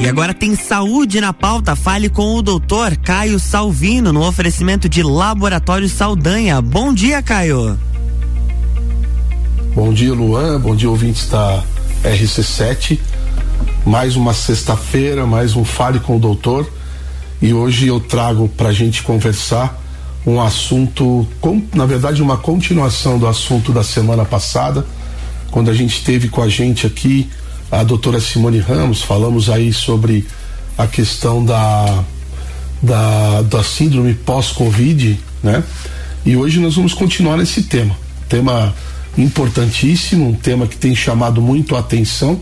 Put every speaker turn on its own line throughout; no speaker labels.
E agora tem saúde na pauta. Fale com o doutor Caio Salvino no oferecimento de Laboratório Saldanha. Bom dia, Caio.
Bom dia, Luan. Bom dia, ouvintes da RC7. Mais uma sexta-feira, mais um Fale com o Doutor. E hoje eu trago para a gente conversar um assunto, com, na verdade, uma continuação do assunto da semana passada, quando a gente teve com a gente aqui a doutora Simone Ramos, falamos aí sobre a questão da, da, da síndrome pós-Covid, né? E hoje nós vamos continuar nesse tema. Tema importantíssimo, um tema que tem chamado muito a atenção.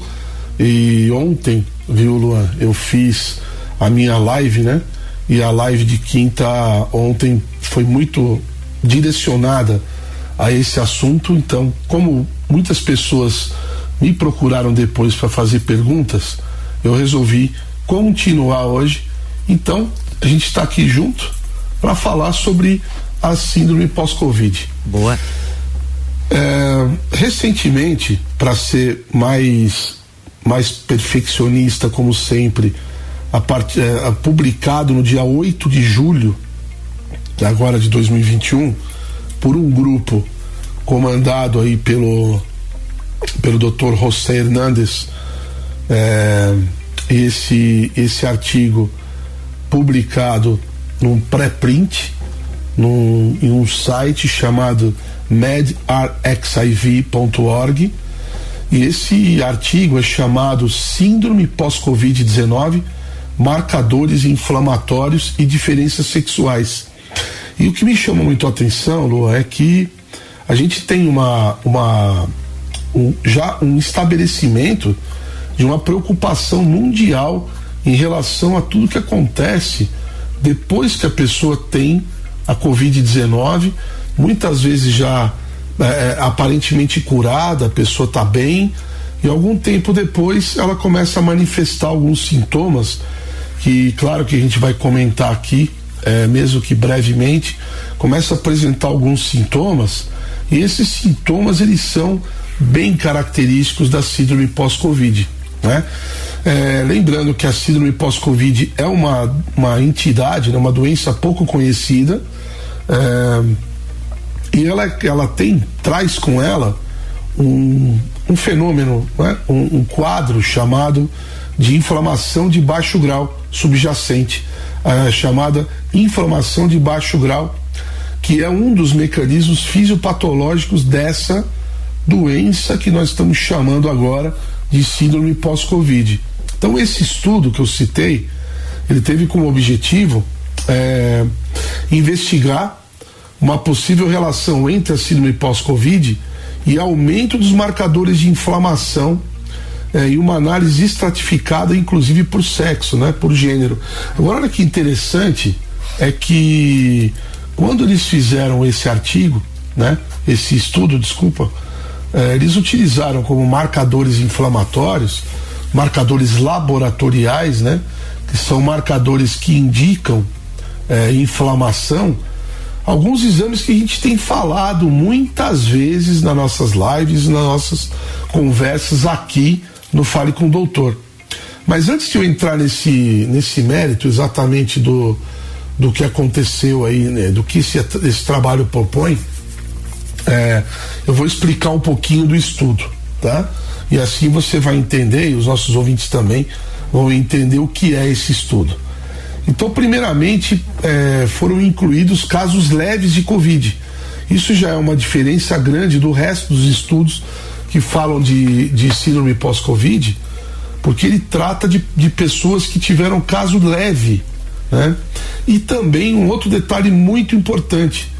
E ontem, viu, Luan, eu fiz a minha live, né? E a live de quinta ontem foi muito direcionada a esse assunto. Então, como muitas pessoas me procuraram depois para fazer perguntas, eu resolvi continuar hoje. Então, a gente está aqui junto para falar sobre a síndrome pós-Covid.
Boa.
É, recentemente, para ser mais, mais perfeccionista, como sempre, a part, é, publicado no dia 8 de julho, agora de 2021, por um grupo comandado aí pelo pelo Dr. José Hernandes é, esse esse artigo publicado num pré-print num, em um site chamado medrxiv.org e esse artigo é chamado Síndrome pós-Covid-19 marcadores inflamatórios e diferenças sexuais. E o que me chama muito a atenção, Lu, é que a gente tem uma, uma um, já um estabelecimento de uma preocupação mundial em relação a tudo que acontece depois que a pessoa tem a Covid-19, muitas vezes já é, aparentemente curada, a pessoa está bem, e algum tempo depois ela começa a manifestar alguns sintomas que, claro, que a gente vai comentar aqui, é, mesmo que brevemente, começa a apresentar alguns sintomas, esses sintomas eles são bem característicos da síndrome pós-Covid. Né? É, lembrando que a síndrome pós-Covid é uma, uma entidade, né, uma doença pouco conhecida, é, e ela, ela tem, traz com ela um, um fenômeno, né, um, um quadro chamado de inflamação de baixo grau subjacente, é, chamada inflamação de baixo grau, que é um dos mecanismos fisiopatológicos dessa doença que nós estamos chamando agora de síndrome pós-Covid. Então, esse estudo que eu citei, ele teve como objetivo é, investigar uma possível relação entre a síndrome pós-Covid e aumento dos marcadores de inflamação é, e uma análise estratificada, inclusive por sexo, né, por gênero. Agora, olha que interessante é que quando eles fizeram esse artigo, né, esse estudo, desculpa, eh, eles utilizaram como marcadores inflamatórios, marcadores laboratoriais, né? Que são marcadores que indicam eh, inflamação. Alguns exames que a gente tem falado muitas vezes nas nossas lives, nas nossas conversas aqui no Fale com o Doutor. Mas antes de eu entrar nesse, nesse mérito exatamente do, do que aconteceu aí, né, do que esse, esse trabalho propõe, é, eu vou explicar um pouquinho do estudo, tá? E assim você vai entender, e os nossos ouvintes também vão entender o que é esse estudo. Então, primeiramente, é, foram incluídos casos leves de Covid. Isso já é uma diferença grande do resto dos estudos que falam de, de síndrome pós-Covid, porque ele trata de, de pessoas que tiveram caso leve. Né? E também um outro detalhe muito importante: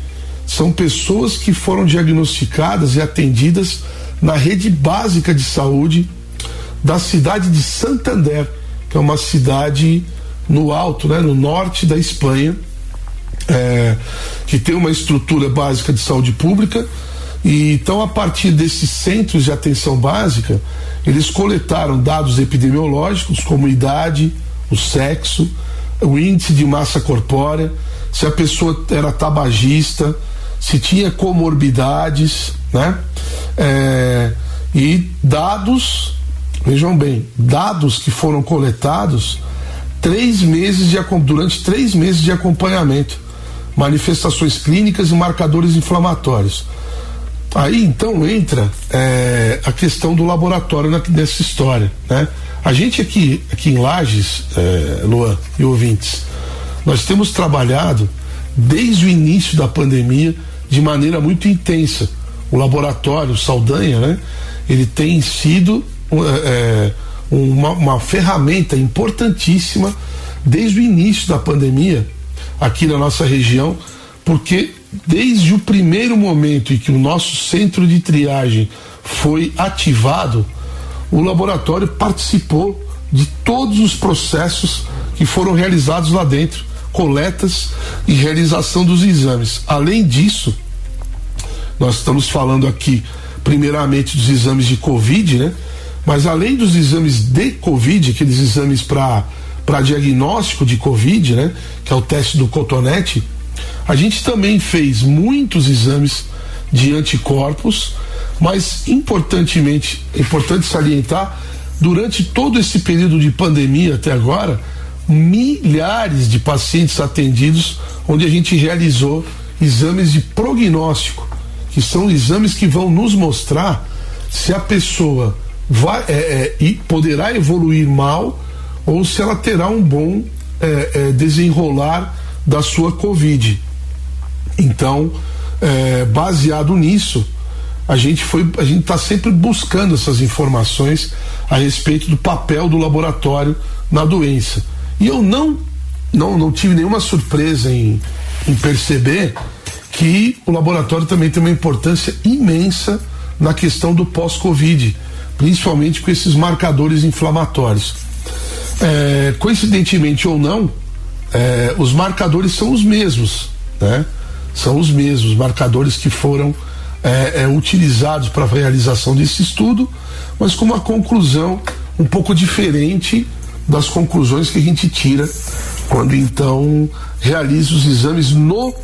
são pessoas que foram diagnosticadas e atendidas na rede básica de saúde da cidade de Santander, que é uma cidade no alto, né, no norte da Espanha, é, que tem uma estrutura básica de saúde pública. E então, a partir desses centros de atenção básica, eles coletaram dados epidemiológicos, como idade, o sexo, o índice de massa corpórea, se a pessoa era tabagista, se tinha comorbidades, né? É, e dados vejam bem, dados que foram coletados três meses de durante três meses de acompanhamento, manifestações clínicas e marcadores inflamatórios. Aí então entra é, a questão do laboratório na, nessa história, né? A gente aqui, aqui em Lages, é, Luan e ouvintes, nós temos trabalhado desde o início da pandemia de maneira muito intensa. O laboratório Saldanha, né? Ele tem sido é, uma, uma ferramenta importantíssima desde o início da pandemia aqui na nossa região, porque desde o primeiro momento em que o nosso centro de triagem foi ativado, o laboratório participou de todos os processos que foram realizados lá dentro, coletas e realização dos exames. Além disso, nós estamos falando aqui primeiramente dos exames de Covid, né? Mas além dos exames de Covid, aqueles exames para diagnóstico de Covid, né? Que é o teste do cotonete, a gente também fez muitos exames de anticorpos, mas importantemente, é importante salientar, durante todo esse período de pandemia até agora, milhares de pacientes atendidos, onde a gente realizou exames de prognóstico, que são exames que vão nos mostrar se a pessoa vai, é, é, poderá evoluir mal ou se ela terá um bom é, é, desenrolar da sua Covid. Então, é, baseado nisso, a gente foi, a gente está sempre buscando essas informações a respeito do papel do laboratório na doença. E eu não, não, não tive nenhuma surpresa em, em perceber que o laboratório também tem uma importância imensa na questão do pós-Covid, principalmente com esses marcadores inflamatórios. É, coincidentemente ou não, é, os marcadores são os mesmos, né? São os mesmos marcadores que foram é, é utilizados para a realização desse estudo, mas com uma conclusão um pouco diferente das conclusões que a gente tira quando então realiza os exames no,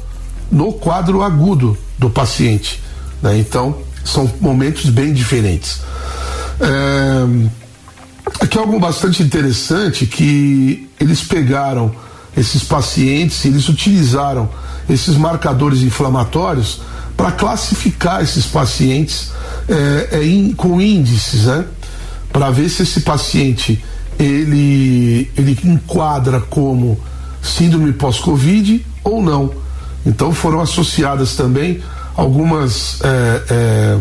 no quadro agudo do paciente. Né? Então, são momentos bem diferentes. É, Aqui é algo bastante interessante que eles pegaram esses pacientes, eles utilizaram esses marcadores inflamatórios para classificar esses pacientes é, é, in, com índices, né? Para ver se esse paciente ele, ele enquadra como síndrome pós-Covid ou não. Então foram associadas também algumas é,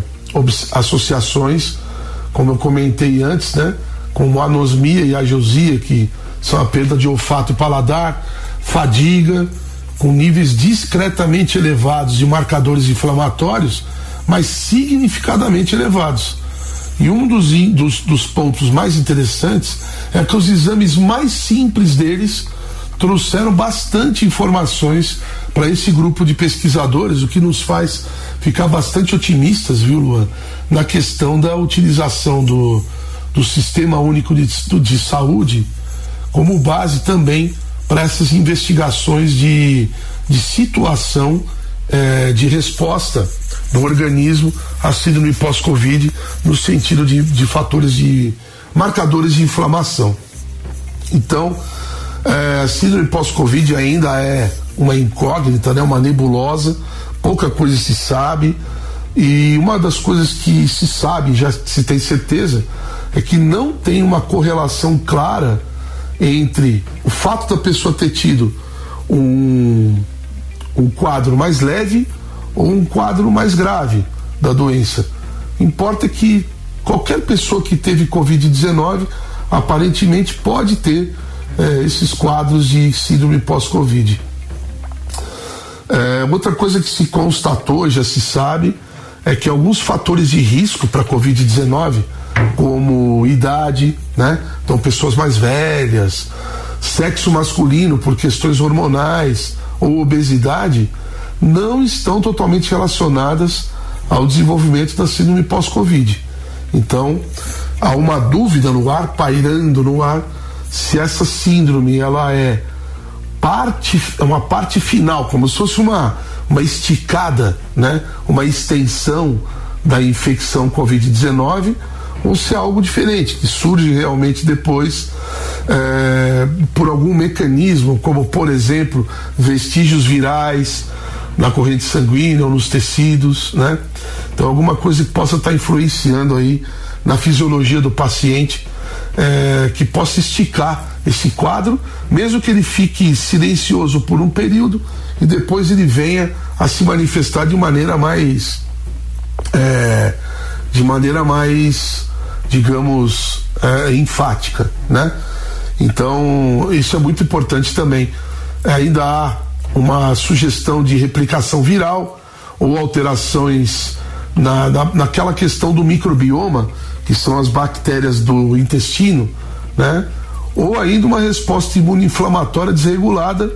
associações, como eu comentei antes, né? como anosmia e ageusia, que são a perda de olfato e paladar, fadiga, com níveis discretamente elevados de marcadores inflamatórios, mas significadamente elevados. E um dos, dos, dos pontos mais interessantes é que os exames mais simples deles trouxeram bastante informações para esse grupo de pesquisadores, o que nos faz ficar bastante otimistas, viu, Luan, na questão da utilização do, do Sistema Único de, de Saúde como base também para essas investigações de, de situação eh, de resposta do organismo à síndrome pós-Covid no sentido de, de fatores de marcadores de inflamação. Então, eh, síndrome pós-Covid ainda é uma incógnita, né, uma nebulosa, pouca coisa se sabe. E uma das coisas que se sabe, já se tem certeza, é que não tem uma correlação clara entre o fato da pessoa ter tido um, um quadro mais leve ou um quadro mais grave da doença. Importa que qualquer pessoa que teve Covid-19 aparentemente pode ter é, esses quadros de síndrome pós-Covid. É, outra coisa que se constatou, já se sabe, é que alguns fatores de risco para Covid-19 como idade, né? Então pessoas mais velhas, sexo masculino por questões hormonais ou obesidade não estão totalmente relacionadas ao desenvolvimento da síndrome pós-Covid. Então, há uma dúvida no ar, pairando no ar, se essa síndrome ela é parte, uma parte final, como se fosse uma, uma esticada, né? uma extensão da infecção Covid-19 ou se é algo diferente, que surge realmente depois é, por algum mecanismo, como por exemplo vestígios virais na corrente sanguínea ou nos tecidos, né? Então alguma coisa que possa estar influenciando aí na fisiologia do paciente é, que possa esticar esse quadro, mesmo que ele fique silencioso por um período e depois ele venha a se manifestar de maneira mais é, de maneira mais digamos é, enfática, né? Então isso é muito importante também. Ainda há uma sugestão de replicação viral ou alterações na, na, naquela questão do microbioma, que são as bactérias do intestino, né? Ou ainda uma resposta imunoinflamatória desregulada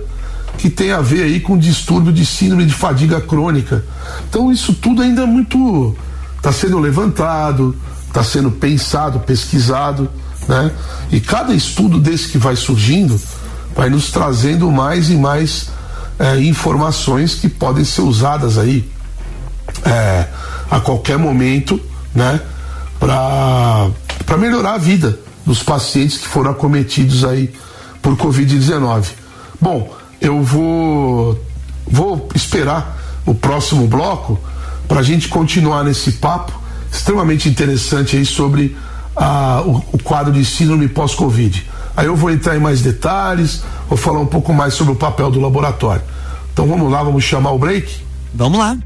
que tem a ver aí com distúrbio de síndrome de fadiga crônica. Então isso tudo ainda é muito está sendo levantado, está sendo pensado, pesquisado, né? E cada estudo desse que vai surgindo vai nos trazendo mais e mais é, informações que podem ser usadas aí é, a qualquer momento, né? Para melhorar a vida dos pacientes que foram acometidos aí por Covid-19. Bom, eu vou vou esperar o próximo bloco para a gente continuar nesse papo extremamente interessante aí sobre a, o, o quadro de síndrome pós-Covid. Aí eu vou entrar em mais detalhes, vou falar um pouco mais sobre o papel do laboratório. Então vamos lá, vamos chamar o break?
Vamos lá.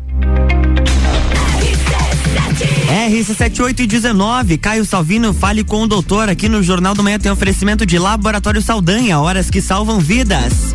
RC7819, Caio Salvino, fale com o doutor. Aqui no Jornal do Manhã tem oferecimento de Laboratório Saldanha, horas que salvam vidas.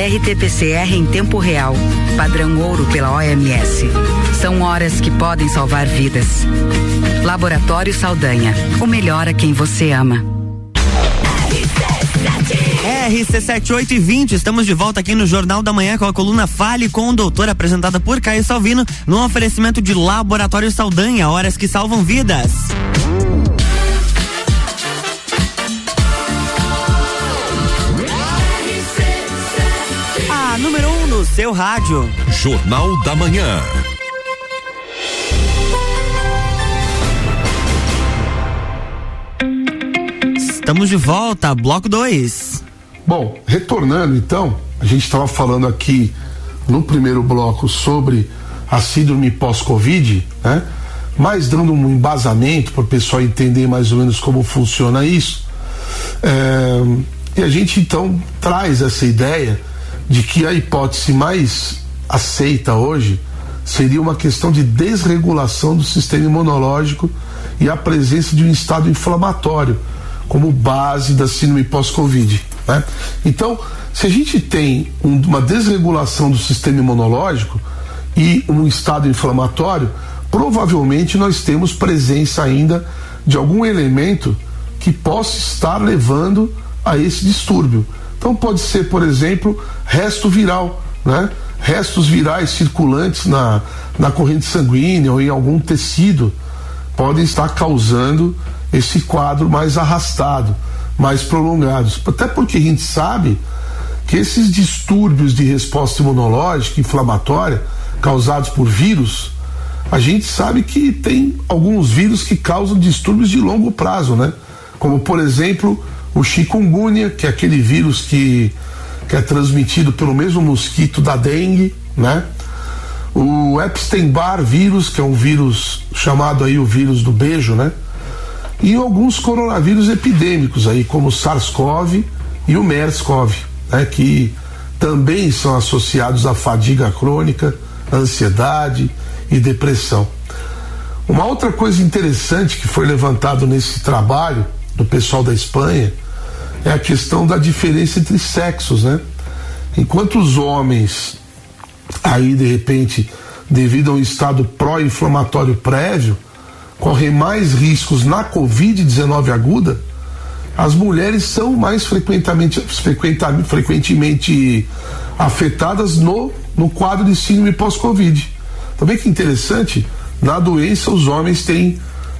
RT-PCR em tempo real, padrão ouro pela OMS. São horas que podem salvar vidas. Laboratório Saldanha, o melhor a quem você ama.
RC7820, estamos de volta aqui no Jornal da Manhã com a coluna Fale com o Doutor, apresentada por Caio Salvino, no oferecimento de Laboratório Saldanha, horas que salvam vidas. Seu rádio.
Jornal da Manhã.
Estamos de volta, bloco 2.
Bom, retornando então, a gente estava falando aqui no primeiro bloco sobre a síndrome pós-Covid, né? Mas dando um embasamento para o pessoal entender mais ou menos como funciona isso. É, e a gente então traz essa ideia de que a hipótese mais aceita hoje seria uma questão de desregulação do sistema imunológico e a presença de um estado inflamatório como base da síndrome pós-Covid. Né? Então, se a gente tem um, uma desregulação do sistema imunológico e um estado inflamatório, provavelmente nós temos presença ainda de algum elemento que possa estar levando a esse distúrbio. Então pode ser, por exemplo, resto viral, né? Restos virais circulantes na, na corrente sanguínea ou em algum tecido podem estar causando esse quadro mais arrastado, mais prolongado. Até porque a gente sabe que esses distúrbios de resposta imunológica inflamatória causados por vírus, a gente sabe que tem alguns vírus que causam distúrbios de longo prazo, né? Como por exemplo o chikungunya, que é aquele vírus que, que é transmitido pelo mesmo mosquito da dengue, né? O Epstein-Barr vírus, que é um vírus chamado aí o vírus do beijo, né? E alguns coronavírus epidêmicos aí, como o SARS-CoV e o MERS-CoV, né? Que também são associados à fadiga crônica, ansiedade e depressão. Uma outra coisa interessante que foi levantado nesse trabalho do pessoal da Espanha é a questão da diferença entre sexos, né? Enquanto os homens, aí de repente, devido a um estado pró-inflamatório prévio, correm mais riscos na Covid-19 aguda, as mulheres são mais frequentemente, frequentemente, frequentemente afetadas no, no quadro de síndrome pós-Covid. Também que interessante, na doença os homens têm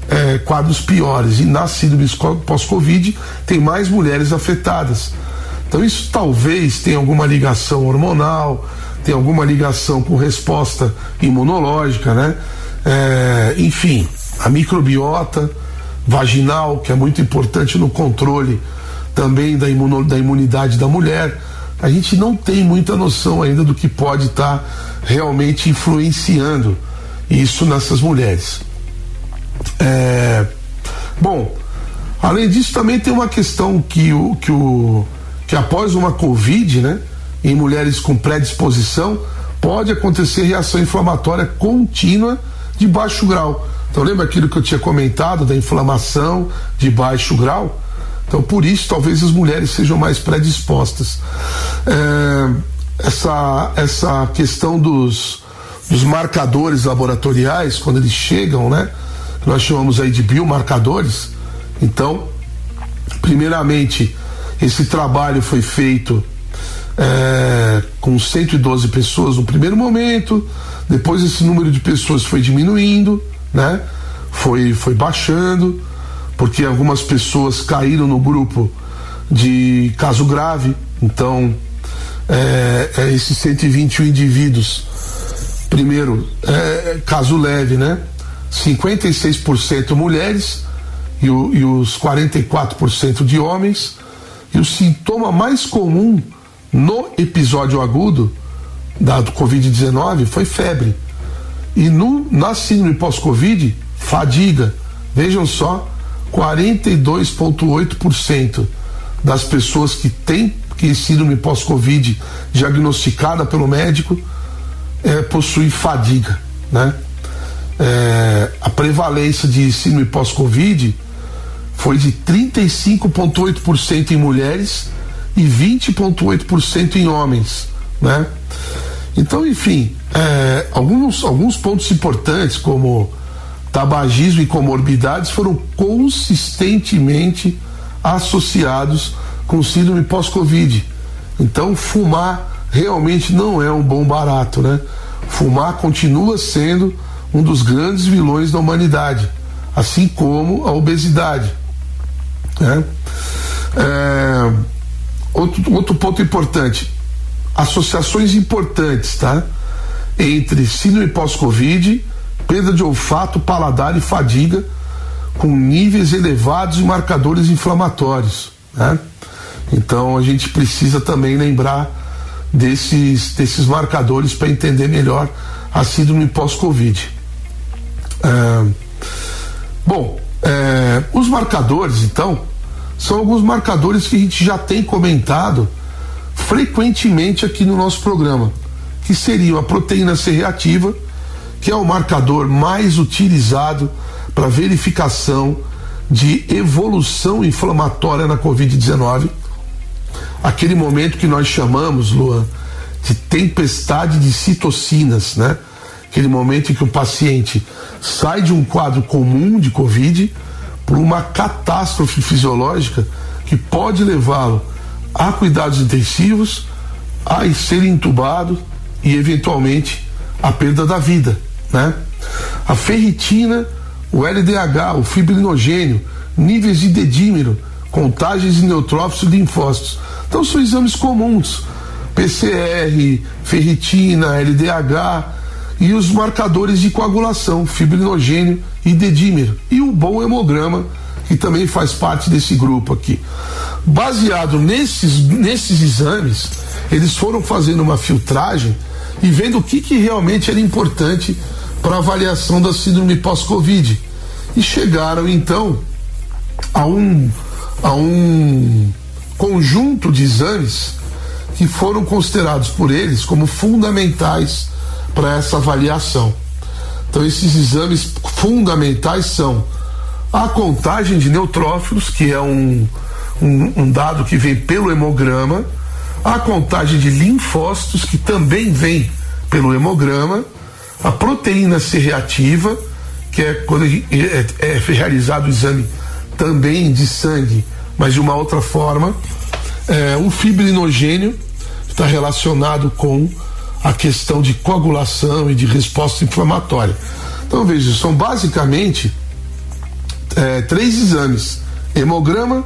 é, quadros piores e na síndrome pós-Covid tem mais mulheres afetadas. Então isso talvez tenha alguma ligação hormonal, tem alguma ligação com resposta imunológica, né? É, enfim, a microbiota vaginal, que é muito importante no controle também da, imuno, da imunidade da mulher. A gente não tem muita noção ainda do que pode estar tá realmente influenciando isso nessas mulheres. É, bom, além disso também tem uma questão que o que o que após uma covid, né, em mulheres com predisposição, pode acontecer reação inflamatória contínua de baixo grau. Então lembra aquilo que eu tinha comentado da inflamação de baixo grau? Então por isso talvez as mulheres sejam mais predispostas. É, essa, essa questão dos, dos marcadores laboratoriais, quando eles chegam, né? Nós chamamos aí de biomarcadores. Então, primeiramente, esse trabalho foi feito é, com 112 pessoas no primeiro momento, depois esse número de pessoas foi diminuindo, né? Foi, foi baixando, porque algumas pessoas caíram no grupo de caso grave, então é, é esses 121 indivíduos, primeiro, é, caso leve, né? 56% mulheres e, o, e os 44% de homens, e o sintoma mais comum no episódio agudo da Covid-19 foi febre. E no, na síndrome pós-Covid, fadiga. Vejam só, 42,8% das pessoas que têm que síndrome pós-Covid diagnosticada pelo médico é, possuem fadiga, né? É, a prevalência de síndrome pós-Covid foi de 35,8% em mulheres e 20,8% em homens, né? Então, enfim, é, alguns, alguns pontos importantes, como tabagismo e comorbidades, foram consistentemente associados com síndrome pós-Covid. Então, fumar realmente não é um bom barato, né? Fumar continua sendo um dos grandes vilões da humanidade, assim como a obesidade. Né? É, outro, outro ponto importante: associações importantes, tá? Entre síndrome pós-Covid, perda de olfato, paladar e fadiga, com níveis elevados de marcadores inflamatórios, né? Então a gente precisa também lembrar desses, desses marcadores para entender melhor a síndrome pós-Covid. É, bom, é, os marcadores, então, são alguns marcadores que a gente já tem comentado frequentemente aqui no nosso programa, que seriam a proteína C reativa, que é o marcador mais utilizado para verificação de evolução inflamatória na Covid-19. Aquele momento que nós chamamos, Luan, de tempestade de citocinas, né? Aquele momento em que o paciente sai de um quadro comum de Covid para uma catástrofe fisiológica que pode levá-lo a cuidados intensivos, a ser entubado e eventualmente a perda da vida, né? A ferritina, o LDH, o fibrinogênio, níveis de dedímero, contagens de neutrófilos e linfócitos. Então são exames comuns. PCR, ferritina, LDH e os marcadores de coagulação, fibrinogênio e dedímero. E o bom hemograma, que também faz parte desse grupo aqui. Baseado nesses, nesses exames, eles foram fazendo uma filtragem e vendo o que, que realmente era importante para avaliação da síndrome pós-Covid. E chegaram então a um, a um conjunto de exames que foram considerados por eles como fundamentais para essa avaliação. Então, esses exames fundamentais são a contagem de neutrófilos, que é um, um, um dado que vem pelo hemograma, a contagem de linfócitos, que também vem pelo hemograma, a proteína C reativa, que é quando é, é, é realizado o exame também de sangue, mas de uma outra forma, é, o fibrinogênio está relacionado com a questão de coagulação e de resposta inflamatória. Então veja, são basicamente é, três exames: hemograma,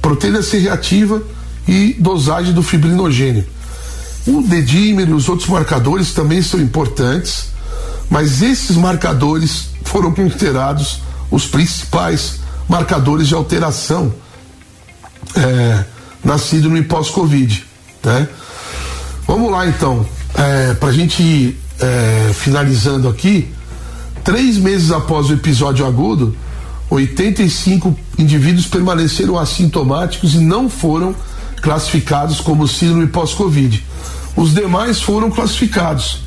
proteína C reativa e dosagem do fibrinogênio. O dedímero e os outros marcadores também são importantes, mas esses marcadores foram considerados os principais marcadores de alteração é, na síndrome pós-Covid. Né? Vamos lá então, é, para a gente ir é, finalizando aqui, três meses após o episódio agudo, 85 indivíduos permaneceram assintomáticos e não foram classificados como síndrome pós-Covid. Os demais foram classificados.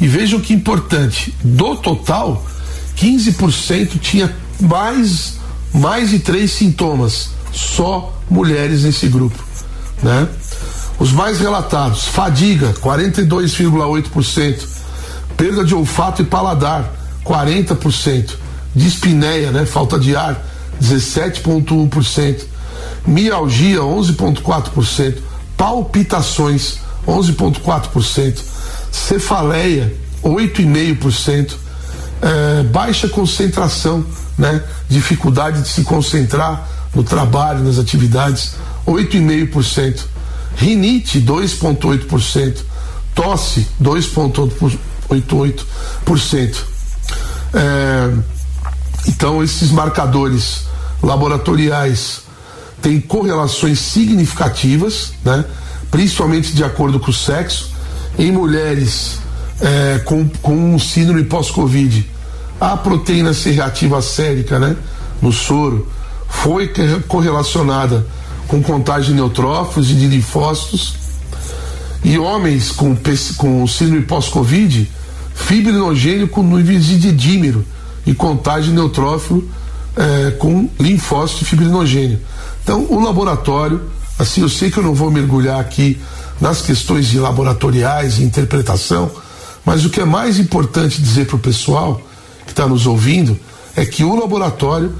E vejam que importante: do total, 15% tinha mais, mais de três sintomas, só mulheres nesse grupo. Né? Os mais relatados: fadiga, 42,8%, perda de olfato e paladar, 40%, dispneia, né, falta de ar, 17,1%, mialgia, 11,4%, palpitações, 11,4%, cefaleia, 8,5%, é, baixa concentração, né, dificuldade de se concentrar no trabalho, nas atividades, 8,5%, rinite, 2,8%, tosse, 2,88%. É, então, esses marcadores laboratoriais têm correlações significativas, né? principalmente de acordo com o sexo. Em mulheres é, com, com síndrome pós-Covid, a proteína C reativa sérica né? no soro foi correlacionada com contagem de neutrófilos e de linfócitos. E homens com, com síndrome pós-Covid, fibrinogênio com níveis de dímero e contagem de neutrófilo é, com linfócito fibrinogênio. Então, o laboratório, assim, eu sei que eu não vou mergulhar aqui nas questões de laboratoriais e interpretação, mas o que é mais importante dizer para o pessoal que está nos ouvindo é que o laboratório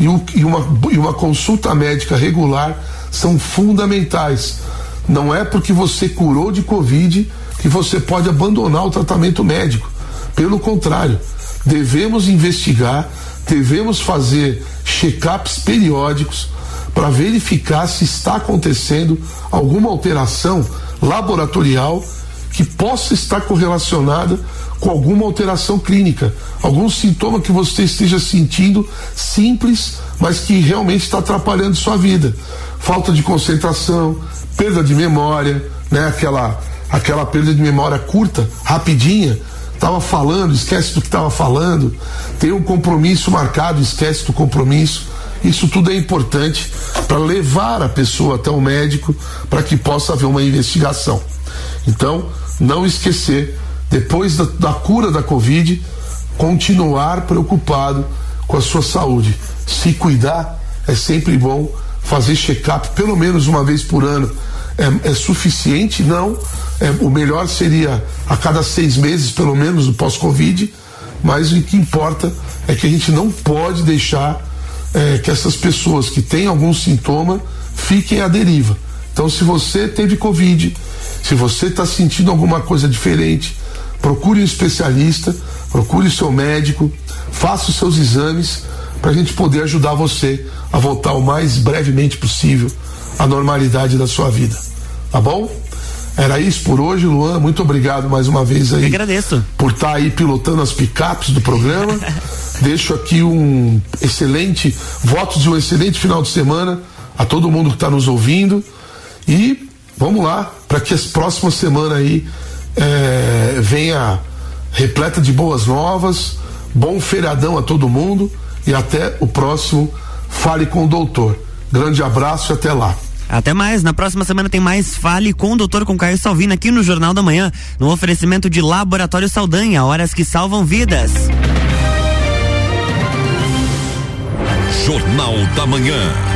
e, e, uma, e uma consulta médica regular são fundamentais. Não é porque você curou de Covid que você pode abandonar o tratamento médico. Pelo contrário, devemos investigar, devemos fazer check-ups periódicos para verificar se está acontecendo alguma alteração laboratorial que possa estar correlacionada com alguma alteração clínica, algum sintoma que você esteja sentindo simples, mas que realmente está atrapalhando sua vida. Falta de concentração, perda de memória, né? Aquela aquela perda de memória curta, rapidinha, estava falando, esquece do que estava falando, tem um compromisso marcado, esquece do compromisso. Isso tudo é importante para levar a pessoa até o médico para que possa haver uma investigação. Então, não esquecer, depois da, da cura da Covid, continuar preocupado com a sua saúde. Se cuidar é sempre bom, fazer check-up pelo menos uma vez por ano é, é suficiente? Não. É, o melhor seria a cada seis meses, pelo menos, o pós-Covid, mas o que importa é que a gente não pode deixar é, que essas pessoas que têm algum sintoma fiquem à deriva. Então, se você teve Covid, se você está sentindo alguma coisa diferente, procure um especialista, procure o seu médico, faça os seus exames para a gente poder ajudar você a voltar o mais brevemente possível à normalidade da sua vida. Tá bom? Era isso por hoje, Luan. Muito obrigado mais uma vez aí.
Eu agradeço.
Por estar tá aí pilotando as picapes do programa. Deixo aqui um excelente, votos de um excelente final de semana a todo mundo que está nos ouvindo. E vamos lá, para que as próximas semanas aí é, venha repleta de boas novas, bom feriadão a todo mundo e até o próximo Fale com o Doutor. Grande abraço e até lá.
Até mais. Na próxima semana tem mais Fale com o Doutor com Caio Salvino aqui no Jornal da Manhã, no oferecimento de Laboratório Saldanha, horas que salvam vidas.
Jornal da Manhã.